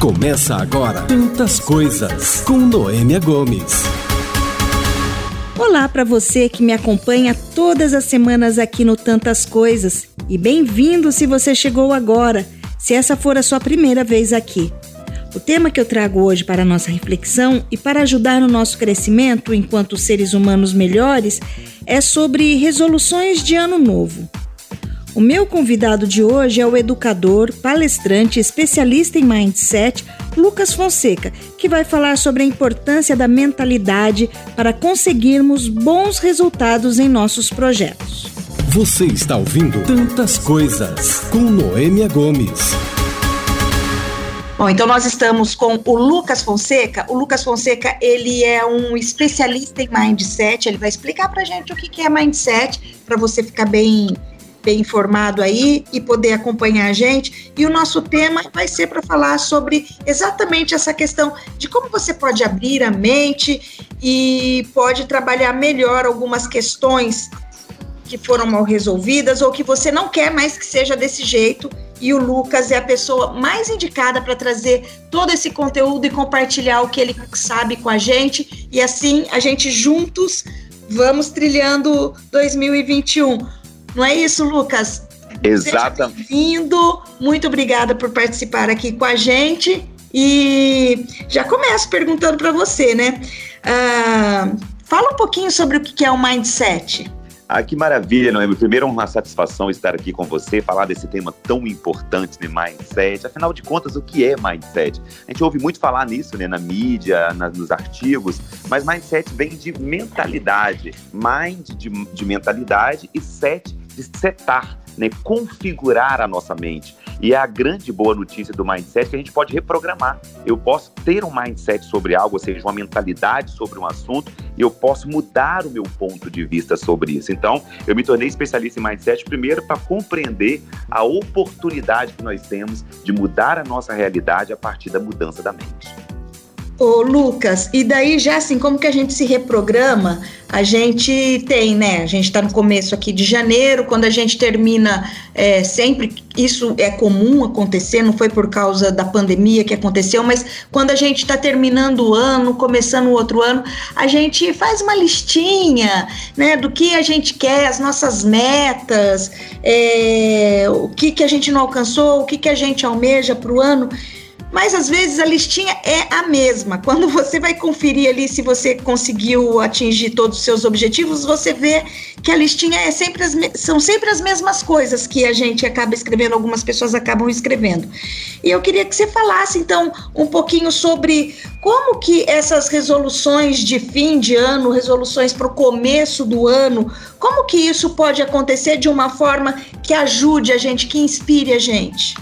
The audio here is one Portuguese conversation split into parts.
Começa agora Tantas Coisas com Noêmia Gomes. Olá para você que me acompanha todas as semanas aqui no Tantas Coisas e bem-vindo se você chegou agora, se essa for a sua primeira vez aqui. O tema que eu trago hoje para a nossa reflexão e para ajudar no nosso crescimento enquanto seres humanos melhores é sobre resoluções de ano novo. O meu convidado de hoje é o educador, palestrante, especialista em mindset, Lucas Fonseca, que vai falar sobre a importância da mentalidade para conseguirmos bons resultados em nossos projetos. Você está ouvindo Tantas Coisas com Noêmia Gomes. Bom, então nós estamos com o Lucas Fonseca. O Lucas Fonseca, ele é um especialista em mindset. Ele vai explicar para gente o que é mindset, para você ficar bem bem informado aí e poder acompanhar a gente. E o nosso tema vai ser para falar sobre exatamente essa questão de como você pode abrir a mente e pode trabalhar melhor algumas questões que foram mal resolvidas ou que você não quer mais que seja desse jeito. E o Lucas é a pessoa mais indicada para trazer todo esse conteúdo e compartilhar o que ele sabe com a gente. E assim, a gente juntos vamos trilhando 2021. Não é isso, Lucas? Exatamente. Bem-vindo, muito obrigada por participar aqui com a gente. E já começo perguntando para você, né? Uh, fala um pouquinho sobre o que é o mindset. Ah, que maravilha, Noemi. Primeiro, uma satisfação estar aqui com você, falar desse tema tão importante, né, mindset. Afinal de contas, o que é mindset? A gente ouve muito falar nisso, né, na mídia, na, nos artigos, mas mindset vem de mentalidade. Mind de, de mentalidade e set de setar, né, configurar a nossa mente. E é a grande boa notícia do mindset que a gente pode reprogramar. Eu posso ter um mindset sobre algo, ou seja, uma mentalidade sobre um assunto, e eu posso mudar o meu ponto de vista sobre isso. Então, eu me tornei especialista em mindset primeiro para compreender a oportunidade que nós temos de mudar a nossa realidade a partir da mudança da mente. Ô, Lucas, e daí já assim, como que a gente se reprograma? A gente tem, né? A gente está no começo aqui de janeiro, quando a gente termina, é, sempre isso é comum acontecer, não foi por causa da pandemia que aconteceu, mas quando a gente está terminando o ano, começando o outro ano, a gente faz uma listinha, né, do que a gente quer, as nossas metas, é, o que, que a gente não alcançou, o que, que a gente almeja para o ano mas às vezes a listinha é a mesma. Quando você vai conferir ali se você conseguiu atingir todos os seus objetivos, você vê que a listinha é sempre as, são sempre as mesmas coisas que a gente acaba escrevendo, algumas pessoas acabam escrevendo. E eu queria que você falasse então um pouquinho sobre como que essas resoluções de fim de ano, resoluções para o começo do ano, como que isso pode acontecer de uma forma que ajude a gente, que inspire a gente.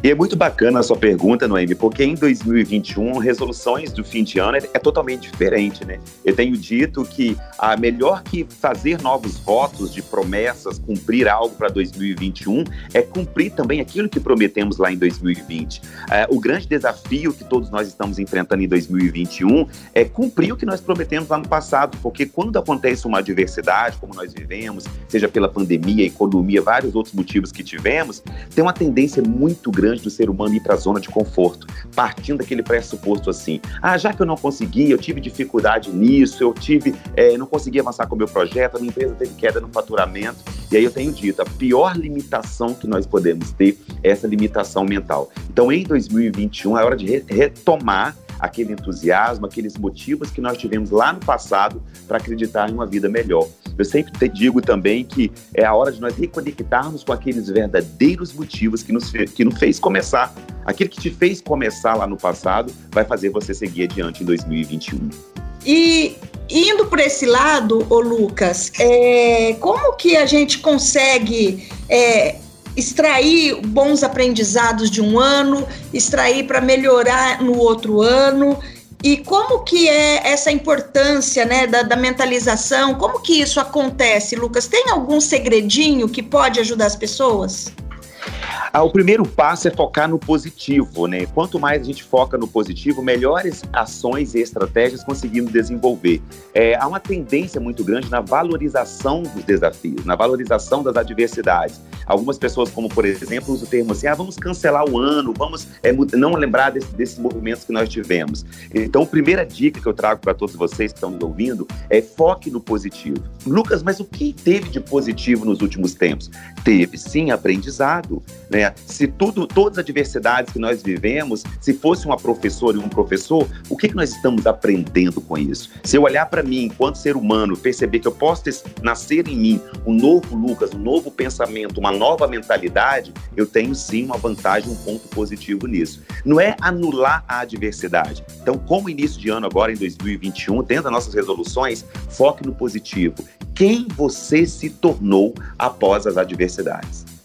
E é muito bacana a sua pergunta, Noemi, porque em 2021, resoluções do fim de ano é, é, totalmente diferente, né? Eu tenho dito que a melhor que fazer novos votos de promessas, cumprir algo para 2021, é cumprir também aquilo que prometemos lá em 2020. É, o grande desafio que todos nós estamos enfrentando em 2021 é cumprir o que nós prometemos lá no passado, porque quando acontece uma adversidade, como nós vivemos, seja pela pandemia, economia, vários outros motivos que tivemos, tem uma tendência muito grande grande do ser humano ir para a zona de conforto, partindo daquele pressuposto assim: ah, já que eu não consegui, eu tive dificuldade nisso, eu tive, é, não consegui avançar com o meu projeto, a minha empresa teve queda no faturamento. E aí eu tenho dito: a pior limitação que nós podemos ter é essa limitação mental. Então, em 2021, é hora de retomar aquele entusiasmo, aqueles motivos que nós tivemos lá no passado para acreditar em uma vida melhor. Eu sempre digo também que é a hora de nós reconectarmos com aqueles verdadeiros motivos que nos, que nos fez começar. Aquilo que te fez começar lá no passado vai fazer você seguir adiante em 2021. E indo por esse lado, ô Lucas, é, como que a gente consegue é, extrair bons aprendizados de um ano, extrair para melhorar no outro ano. E como que é essa importância né, da, da, mentalização? Como que isso acontece, Lucas? Tem algum segredinho que pode ajudar as pessoas? Ah, o primeiro passo é focar no positivo, né? Quanto mais a gente foca no positivo, melhores ações e estratégias conseguimos desenvolver. É, há uma tendência muito grande na valorização dos desafios, na valorização das adversidades. Algumas pessoas, como por exemplo, usam o termo assim: ah, vamos cancelar o ano, vamos é, não lembrar desse, desses movimentos que nós tivemos. Então, a primeira dica que eu trago para todos vocês que estão me ouvindo é foque no positivo. Lucas, mas o que teve de positivo nos últimos tempos? Teve sim aprendizado. Né? Se tudo, todas as adversidades que nós vivemos, se fosse uma professora e um professor, o que, que nós estamos aprendendo com isso? Se eu olhar para mim enquanto ser humano, perceber que eu posso ter, nascer em mim um novo Lucas, um novo pensamento, uma nova mentalidade, eu tenho sim uma vantagem, um ponto positivo nisso. Não é anular a adversidade. Então, como início de ano agora, em 2021, dentro das nossas resoluções, foque no positivo. Quem você se tornou após as adversidades?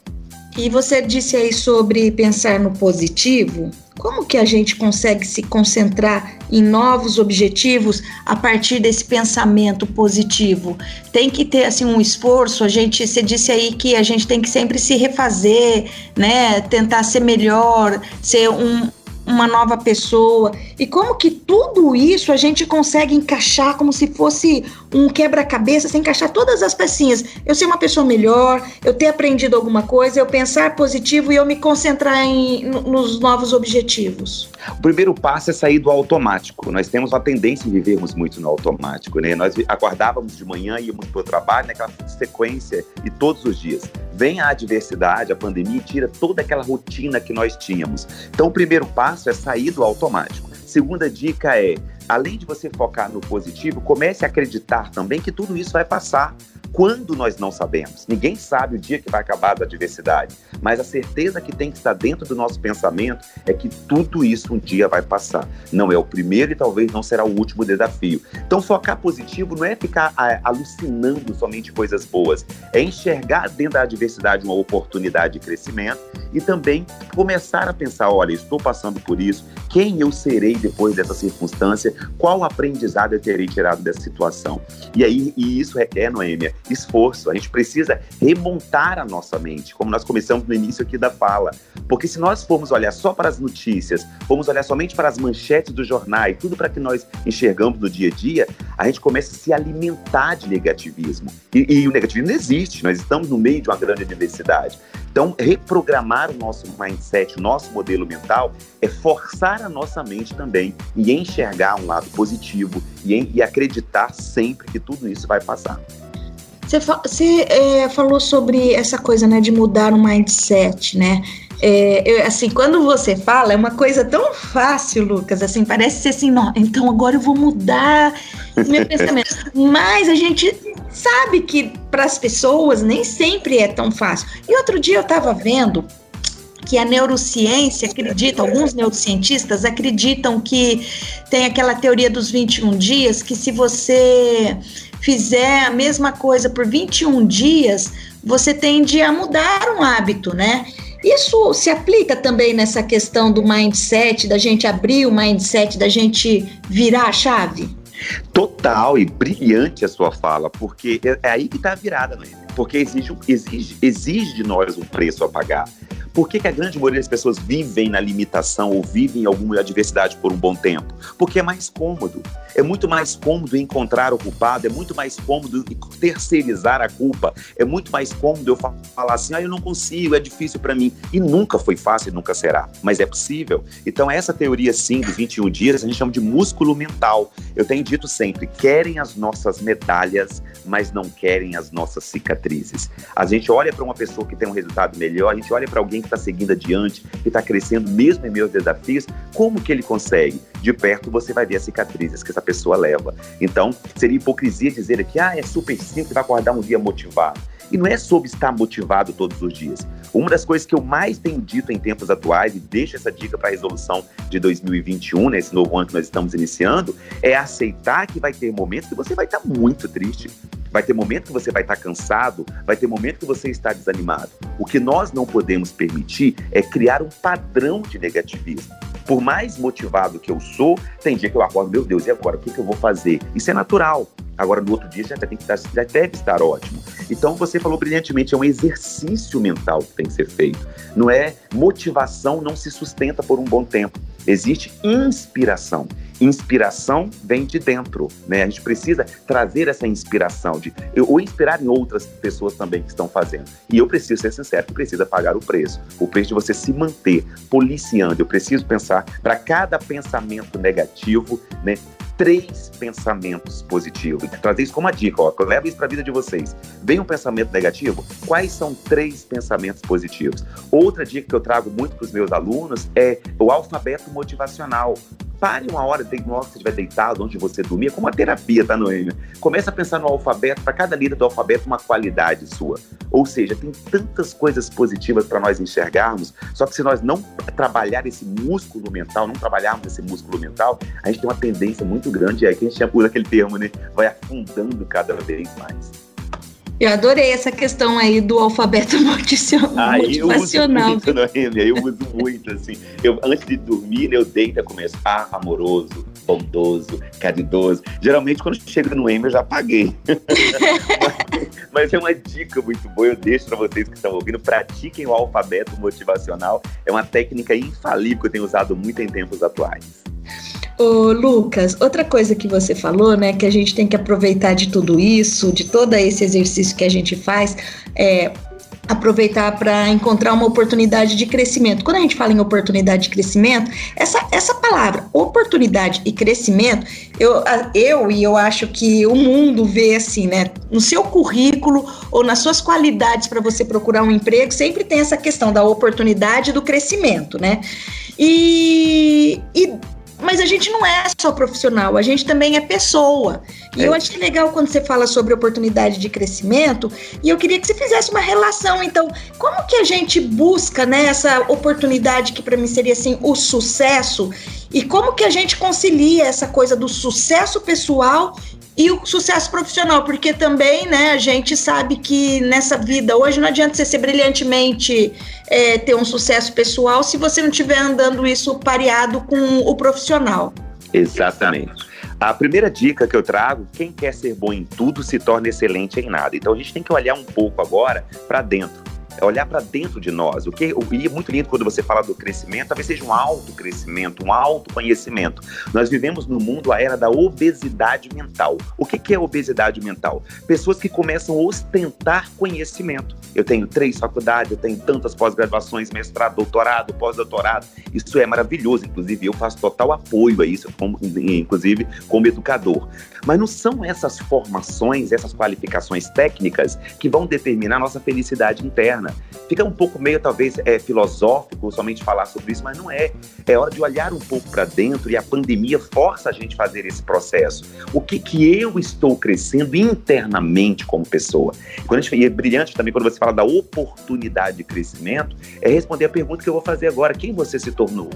E você disse aí sobre pensar no positivo. Como que a gente consegue se concentrar em novos objetivos a partir desse pensamento positivo? Tem que ter assim um esforço. A gente, você disse aí que a gente tem que sempre se refazer, né? Tentar ser melhor, ser um, uma nova pessoa. E como que tudo isso a gente consegue encaixar como se fosse um quebra-cabeça, sem encaixar todas as pecinhas. Eu ser uma pessoa melhor, eu ter aprendido alguma coisa, eu pensar positivo e eu me concentrar em, nos novos objetivos. O primeiro passo é sair do automático. Nós temos uma tendência em vivermos muito no automático, né? Nós acordávamos de manhã, íamos para o trabalho, naquela sequência e todos os dias. Vem a adversidade, a pandemia e tira toda aquela rotina que nós tínhamos. Então, o primeiro passo é sair do automático. Segunda dica é, além de você focar no positivo, comece a acreditar também que tudo isso vai passar. Quando nós não sabemos. Ninguém sabe o dia que vai acabar a adversidade, mas a certeza que tem que estar dentro do nosso pensamento é que tudo isso um dia vai passar. Não é o primeiro e talvez não será o último desafio. Então, focar positivo não é ficar a, alucinando somente coisas boas, é enxergar dentro da adversidade uma oportunidade de crescimento e também começar a pensar: olha, estou passando por isso, quem eu serei depois dessa circunstância, qual aprendizado eu terei tirado dessa situação. E aí, e isso requer, Noêmia, esforço. A gente precisa remontar a nossa mente, como nós começamos no início aqui da fala. Porque se nós formos olhar só para as notícias, formos olhar somente para as manchetes do jornal e tudo para que nós enxergamos no dia a dia, a gente começa a se alimentar de negativismo. E, e o negativismo não existe, nós estamos no meio de uma grande diversidade. Então, reprogramar o nosso mindset, o nosso modelo mental, é forçar a nossa mente também e enxergar um lado positivo e, e acreditar sempre que tudo isso vai passar. Você, você é, falou sobre essa coisa, né, de mudar o mindset, né? É, eu, assim, quando você fala, é uma coisa tão fácil, Lucas, assim, parece ser assim, não, então agora eu vou mudar meu pensamento. Mas a gente sabe que para as pessoas nem sempre é tão fácil. E outro dia eu estava vendo que a neurociência acredita, alguns neurocientistas acreditam que tem aquela teoria dos 21 dias, que se você fizer a mesma coisa por 21 dias, você tende a mudar um hábito, né? Isso se aplica também nessa questão do mindset, da gente abrir o mindset, da gente virar a chave? Total e brilhante a sua fala, porque é, é aí que está a virada, né? Porque exige, exige, exige de nós um preço a pagar. Por que, que, a grande maioria das pessoas vivem na limitação ou vivem em alguma adversidade por um bom tempo? Porque é mais cômodo. É muito mais cômodo encontrar o culpado, é muito mais cômodo terceirizar a culpa, é muito mais cômodo eu falar assim, ah, eu não consigo, é difícil para mim. E nunca foi fácil e nunca será, mas é possível. Então, essa teoria, sim, dos 21 dias, a gente chama de músculo mental. Eu tenho dito sempre, querem as nossas medalhas, mas não querem as nossas cicatrizes. A gente olha para uma pessoa que tem um resultado melhor, a gente olha para alguém que está seguindo adiante, que está crescendo mesmo em meus desafios, como que ele consegue? De perto você vai ver as cicatrizes que essa pessoa leva. Então, seria hipocrisia dizer aqui, ah, é super simples, vai acordar um dia motivado. E não é sobre estar motivado todos os dias. Uma das coisas que eu mais tenho dito em tempos atuais, e deixo essa dica para a resolução de 2021, nesse né, novo ano que nós estamos iniciando, é aceitar que vai ter momentos que você vai estar muito triste. Vai ter momento que você vai estar cansado, vai ter momento que você está desanimado. O que nós não podemos permitir é criar um padrão de negativismo. Por mais motivado que eu sou, tem dia que eu acordo, meu Deus, e agora? O que, que eu vou fazer? Isso é natural. Agora, no outro dia, já, tem que estar, já deve estar ótimo. Então você falou brilhantemente, é um exercício mental que tem que ser feito. Não é motivação, não se sustenta por um bom tempo. Existe inspiração. Inspiração vem de dentro, né? A gente precisa trazer essa inspiração de ou inspirar em outras pessoas também que estão fazendo. E eu preciso ser sincero, precisa pagar o preço. O preço de você se manter policiando. Eu preciso pensar para cada pensamento negativo, né? Três pensamentos positivos. Trazer isso como uma dica, ó, leva isso para a vida de vocês. Vem um pensamento negativo? Quais são três pensamentos positivos? Outra dica que eu trago muito para os meus alunos é o alfabeto motivacional. Pare uma hora, que você estiver deitado, onde você dormir, é como uma terapia, tá, Noêmia? Começa a pensar no alfabeto, para cada letra do alfabeto, uma qualidade sua. Ou seja, tem tantas coisas positivas para nós enxergarmos, só que se nós não trabalhar esse músculo mental, não trabalharmos esse músculo mental, a gente tem uma tendência muito grande, é que a gente usa aquele termo, né? Vai afundando cada vez mais. Eu adorei essa questão aí do alfabeto motivacional. Eu uso muito, Noêmia, eu uso muito, assim. Eu, antes de dormir, eu deito e começo. Ah, amoroso, bondoso, caridoso. Geralmente, quando chega no M, eu já apaguei. mas, mas, é uma dica muito boa, eu deixo para vocês que estão ouvindo. Pratiquem o alfabeto motivacional. É uma técnica infalível que eu tenho usado muito em tempos atuais. Ô, Lucas, outra coisa que você falou, né, que a gente tem que aproveitar de tudo isso, de todo esse exercício que a gente faz, é aproveitar para encontrar uma oportunidade de crescimento. Quando a gente fala em oportunidade de crescimento, essa, essa palavra, oportunidade e crescimento, eu, eu e eu acho que o mundo vê assim, né? No seu currículo ou nas suas qualidades para você procurar um emprego, sempre tem essa questão da oportunidade e do crescimento, né? E, e mas a gente não é só profissional, a gente também é pessoa. E é. eu achei legal quando você fala sobre oportunidade de crescimento, e eu queria que você fizesse uma relação, então, como que a gente busca né, essa oportunidade que para mim seria assim o sucesso, e como que a gente concilia essa coisa do sucesso pessoal e o sucesso profissional, porque também, né, a gente sabe que nessa vida hoje não adianta você ser brilhantemente é, ter um sucesso pessoal se você não estiver andando isso pareado com o profissional. Exatamente. A primeira dica que eu trago: quem quer ser bom em tudo se torna excelente em nada. Então a gente tem que olhar um pouco agora para dentro é olhar para dentro de nós. O que e é muito lindo quando você fala do crescimento, talvez seja um autocrescimento, um autoconhecimento. Nós vivemos no mundo a era da obesidade mental. O que, que é obesidade mental? Pessoas que começam a ostentar conhecimento. Eu tenho três faculdades, eu tenho tantas pós-graduações, mestrado, doutorado, pós-doutorado. Isso é maravilhoso, inclusive eu faço total apoio a isso, como, inclusive como educador. Mas não são essas formações, essas qualificações técnicas que vão determinar a nossa felicidade interna. Fica um pouco meio, talvez, é, filosófico somente falar sobre isso, mas não é. É hora de olhar um pouco para dentro e a pandemia força a gente a fazer esse processo. O que, que eu estou crescendo internamente como pessoa? Quando a gente, e é brilhante também quando você fala da oportunidade de crescimento, é responder a pergunta que eu vou fazer agora. Quem você se tornou?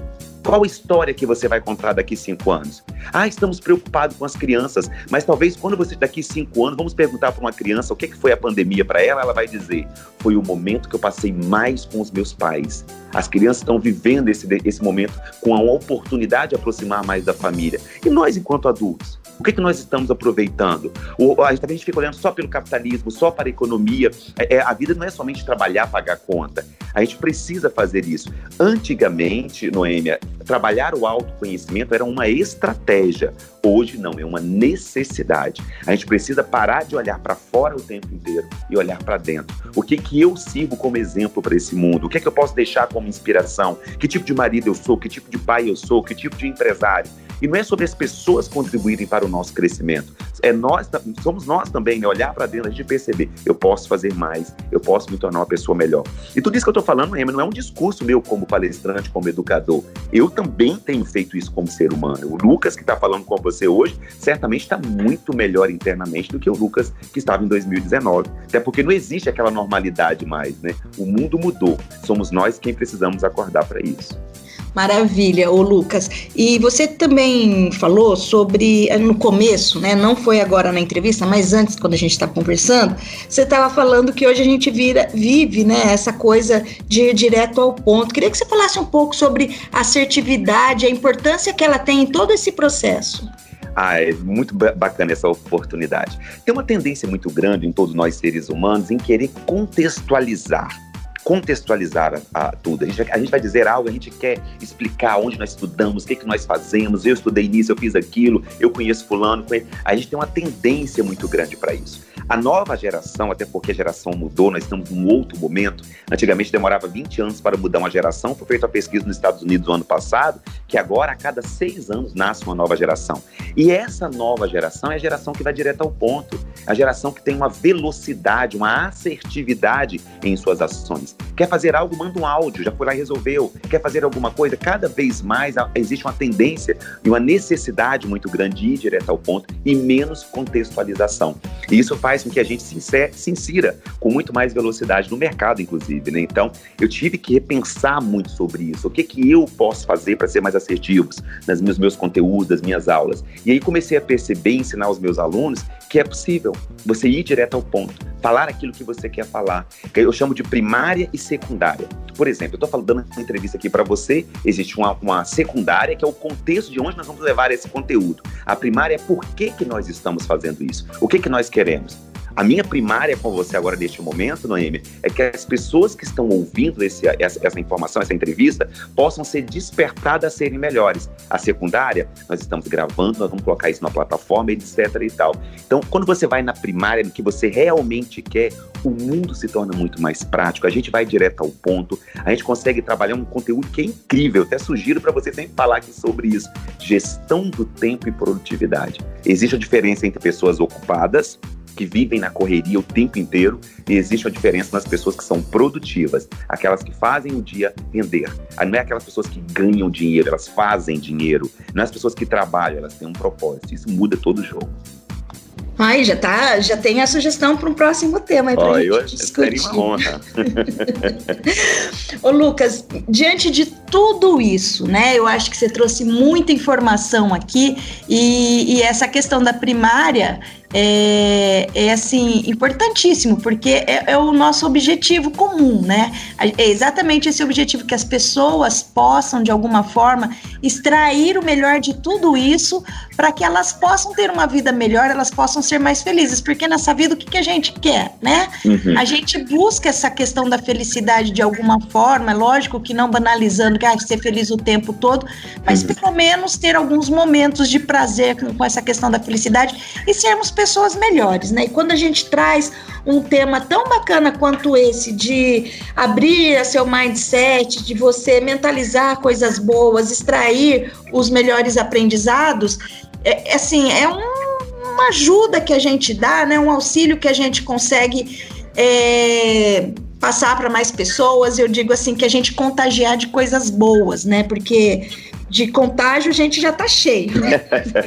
Qual história que você vai contar daqui cinco anos? Ah, estamos preocupados com as crianças, mas talvez quando você daqui cinco anos, vamos perguntar para uma criança o que, que foi a pandemia para ela, ela vai dizer: foi o momento que eu passei mais com os meus pais. As crianças estão vivendo esse, esse momento com a oportunidade de aproximar mais da família. E nós, enquanto adultos? O que, que nós estamos aproveitando? O, a, gente, fica olhando só pelo capitalismo, só para a economia. É, é, a vida não é somente trabalhar, pagar conta. A gente precisa fazer isso. Antigamente, Noêmia, trabalhar o autoconhecimento era uma estratégia. Hoje não, é uma necessidade. A gente precisa parar de olhar para fora o tempo inteiro e olhar para dentro. O que que eu sirvo como exemplo para esse mundo? O que é que eu posso deixar como inspiração? Que tipo de marido eu sou? Que tipo de pai eu sou? Que tipo de empresário? E não é sobre as pessoas contribuírem para o nosso crescimento. É nós, somos nós também, né? Olhar para dentro, a gente perceber, eu posso fazer mais, eu posso me tornar uma pessoa melhor. E tudo isso que eu estou falando, Emma, não é um discurso meu como palestrante, como educador. Eu também tenho feito isso como ser humano. O Lucas, que está falando com você hoje, certamente está muito melhor internamente do que o Lucas que estava em 2019. Até porque não existe aquela normalidade mais, né? O mundo mudou. Somos nós quem precisamos acordar para isso. Maravilha, o Lucas. E você também falou sobre no começo, né? Não foi agora na entrevista, mas antes, quando a gente estava conversando, você estava falando que hoje a gente vira, vive, né? Essa coisa de ir direto ao ponto. Queria que você falasse um pouco sobre assertividade, a importância que ela tem em todo esse processo. Ah, é muito bacana essa oportunidade. Tem uma tendência muito grande em todos nós seres humanos em querer contextualizar contextualizar a, a tudo. A gente, a gente, vai dizer algo, a gente quer explicar onde nós estudamos, o que, que nós fazemos. Eu estudei nisso, eu fiz aquilo, eu conheço fulano. A gente tem uma tendência muito grande para isso. A nova geração, até porque a geração mudou, nós estamos num outro momento. Antigamente demorava 20 anos para mudar uma geração. Foi feita a pesquisa nos Estados Unidos no ano passado, que agora a cada seis anos nasce uma nova geração. E essa nova geração é a geração que vai direto ao ponto. A geração que tem uma velocidade, uma assertividade em suas ações. Quer fazer algo, manda um áudio, já foi lá e resolveu. Quer fazer alguma coisa, cada vez mais existe uma tendência e uma necessidade muito grande de ir direto ao ponto e menos contextualização. E isso faz com que a gente se, se insira com muito mais velocidade no mercado, inclusive. Né? Então, eu tive que repensar muito sobre isso. O que, que eu posso fazer para ser mais assertivos nos meus, meus conteúdos, das minhas aulas? E aí comecei a perceber e ensinar os meus alunos que é possível você ir direto ao ponto, falar aquilo que você quer falar. Eu chamo de primária e secundária. Por exemplo, eu estou dando uma entrevista aqui para você, existe uma, uma, secundária, que é o contexto de onde nós vamos levar esse conteúdo. A primária é por que, que nós estamos fazendo isso, o que, que nós queremos. A minha primária com você agora neste momento, Noemi, é que as pessoas que estão ouvindo esse, essa, essa, informação, essa entrevista, possam ser despertadas a serem melhores. A secundária, nós estamos gravando, nós vamos colocar isso na plataforma, etc e tal. Então, quando você vai na primária, no que você realmente quer, o mundo se torna muito mais prático. A gente vai direto ao ponto, a gente consegue trabalhar um conteúdo que é incrível. Até sugiro para você sempre falar aqui sobre isso: gestão do tempo e produtividade. Existe a diferença entre pessoas ocupadas que vivem na correria o tempo inteiro e existe uma diferença nas pessoas que são produtivas, aquelas que fazem o dia render. Ah, não é aquelas pessoas que ganham dinheiro, elas fazem dinheiro. Não é as pessoas que trabalham, elas têm um propósito. Isso muda todo o jogo. Ai, já tá, já tem a sugestão para um próximo tema aí para gente discutir. Seria uma honra. Ô Lucas, diante de tudo isso, né? Eu acho que você trouxe muita informação aqui e, e essa questão da primária é, é assim importantíssimo porque é, é, o nosso objetivo comum, né? É exatamente esse objetivo que as pessoas possam de alguma forma extrair o melhor de tudo isso para que elas possam ter uma vida melhor, elas possam ser mais felizes, porque nessa vida o que, que a gente quer, né? Uhum. A gente busca essa questão da felicidade de alguma forma, é lógico que não banalizando que ah, ser feliz o tempo todo, mas uhum. pelo menos ter alguns momentos de prazer com, com essa questão da felicidade e sermos pessoas melhores, né? E quando a gente traz um tema tão bacana quanto esse de abrir seu mindset, de você mentalizar coisas boas, extrair os melhores aprendizados, é, é assim, é um, uma ajuda que a gente dá, né? Um auxílio que a gente consegue é, passar para mais pessoas. Eu digo assim que a gente contagiar de coisas boas, né? Porque de contágio a gente já tá cheio, né?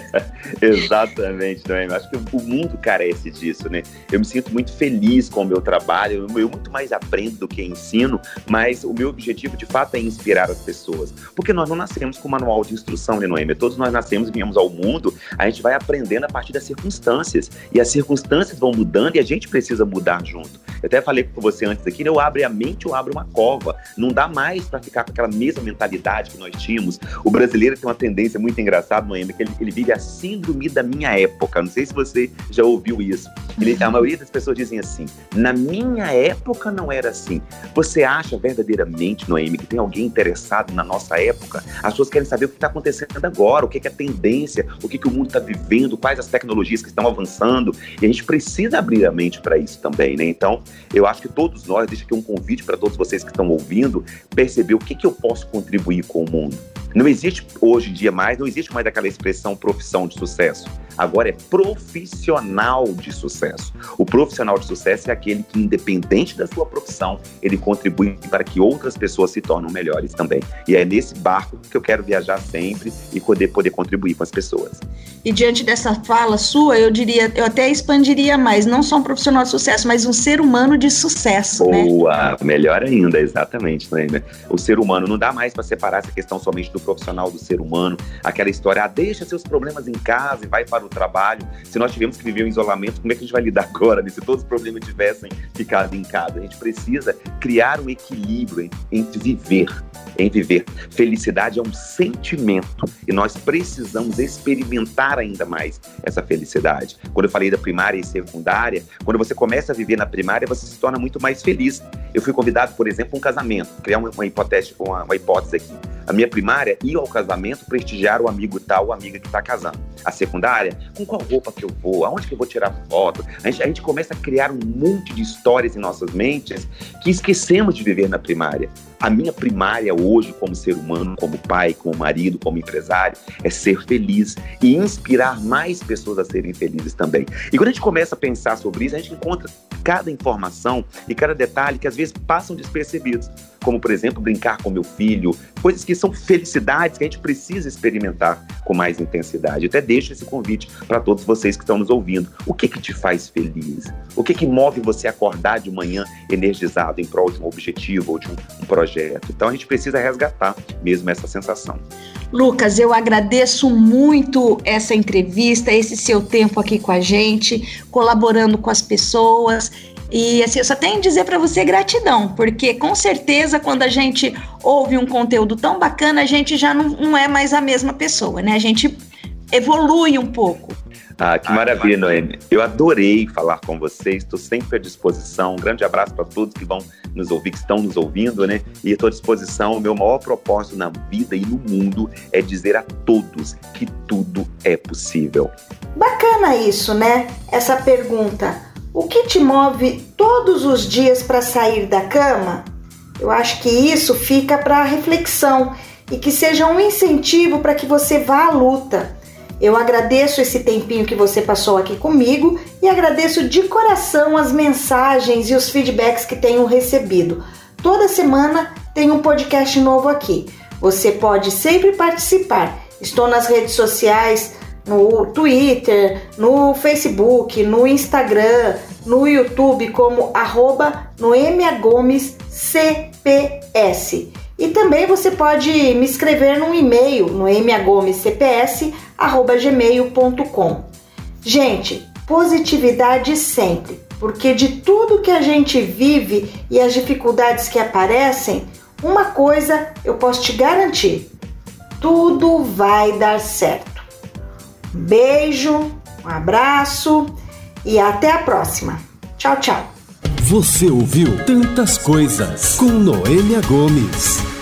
Exatamente, Noemi. Acho que o mundo carece disso, né? Eu me sinto muito feliz com o meu trabalho, eu muito mais aprendo do que ensino, mas o meu objetivo de fato é inspirar as pessoas. Porque nós não nascemos com manual de instrução, né, Noemi? Todos nós nascemos e viemos ao mundo, a gente vai aprendendo a partir das circunstâncias. E as circunstâncias vão mudando e a gente precisa mudar junto. Eu até falei com você antes aqui, né? eu abro a mente, eu abro uma cova. Não dá mais para ficar com aquela mesma mentalidade que nós tínhamos. O brasileiro tem uma tendência muito engraçada, Noemi, que ele, ele vive a síndrome da minha época. Não sei se você já ouviu isso. Ele, a maioria das pessoas dizem assim: na minha época não era assim. Você acha verdadeiramente, Noemi, que tem alguém interessado na nossa época? As pessoas querem saber o que está acontecendo agora, o que é a tendência, o que, que o mundo está vivendo, quais as tecnologias que estão avançando. E a gente precisa abrir a mente para isso também, né? Então, eu acho que todos nós, deixa aqui um convite para todos vocês que estão ouvindo, perceber o que, que eu posso contribuir com o mundo. Não existe hoje em dia mais, não existe mais aquela expressão profissão de sucesso. Agora é profissional de sucesso. O profissional de sucesso é aquele que, independente da sua profissão, ele contribui para que outras pessoas se tornem melhores também. E é nesse barco que eu quero viajar sempre e poder, poder contribuir com as pessoas. E diante dessa fala sua, eu diria, eu até expandiria mais, não só um profissional de sucesso, mas um ser humano de sucesso. Né? Boa, né? melhor ainda, exatamente. Né? O ser humano não dá mais para separar essa questão somente do profissional do ser humano, aquela história, ah, deixa seus problemas em casa e vai para o trabalho. Se nós tivemos que viver um isolamento, como é que a gente vai lidar agora? Né? Se todos os problemas tivessem ficado em casa. A gente precisa criar um equilíbrio entre viver em viver. Felicidade é um sentimento e nós precisamos experimentar ainda mais essa felicidade. Quando eu falei da primária e secundária, quando você começa a viver na primária, você se torna muito mais feliz. Eu fui convidado, por exemplo, a um casamento, criar uma, uma, hipótese, uma, uma hipótese aqui. A minha primária ia ao casamento prestigiar o amigo tal, ou amiga que está casando. A secundária, com qual roupa que eu vou, aonde que eu vou tirar foto. A gente, a gente começa a criar um monte de histórias em nossas mentes que esquecemos de viver na primária. A minha primária hoje, como ser humano, como pai, como marido, como empresário, é ser feliz e inspirar mais pessoas a serem felizes também. E quando a gente começa a pensar sobre isso, a gente encontra cada informação e cada detalhe que às vezes passam despercebidos como por exemplo brincar com meu filho, coisas que são felicidades que a gente precisa experimentar com mais intensidade. até deixo esse convite para todos vocês que estão nos ouvindo. O que que te faz feliz? O que que move você acordar de manhã energizado em prol de um objetivo ou de um, um projeto? Então a gente precisa resgatar mesmo essa sensação. Lucas, eu agradeço muito essa entrevista, esse seu tempo aqui com a gente, colaborando com as pessoas. E assim, eu só tenho a dizer para você gratidão, porque com certeza quando a gente ouve um conteúdo tão bacana, a gente já não, não é mais a mesma pessoa, né? A gente evolui um pouco. Ah, que maravilha, Noemi. Eu adorei falar com vocês, estou sempre à disposição. Um grande abraço para todos que vão nos ouvir, que estão nos ouvindo, né? E estou à disposição. O meu maior propósito na vida e no mundo é dizer a todos que tudo é possível. Bacana isso, né? Essa pergunta. O que te move todos os dias para sair da cama? Eu acho que isso fica para reflexão e que seja um incentivo para que você vá à luta. Eu agradeço esse tempinho que você passou aqui comigo e agradeço de coração as mensagens e os feedbacks que tenho recebido. Toda semana tem um podcast novo aqui. Você pode sempre participar. Estou nas redes sociais no Twitter, no Facebook, no Instagram, no YouTube como arroba Noemia Gomes CPS. E também você pode me escrever num e-mail, noemiagomescps.gmail.com. Gente, positividade sempre, porque de tudo que a gente vive e as dificuldades que aparecem, uma coisa eu posso te garantir: tudo vai dar certo. Beijo, um abraço e até a próxima. Tchau, tchau. Você ouviu Tantas Coisas com Noêmia Gomes.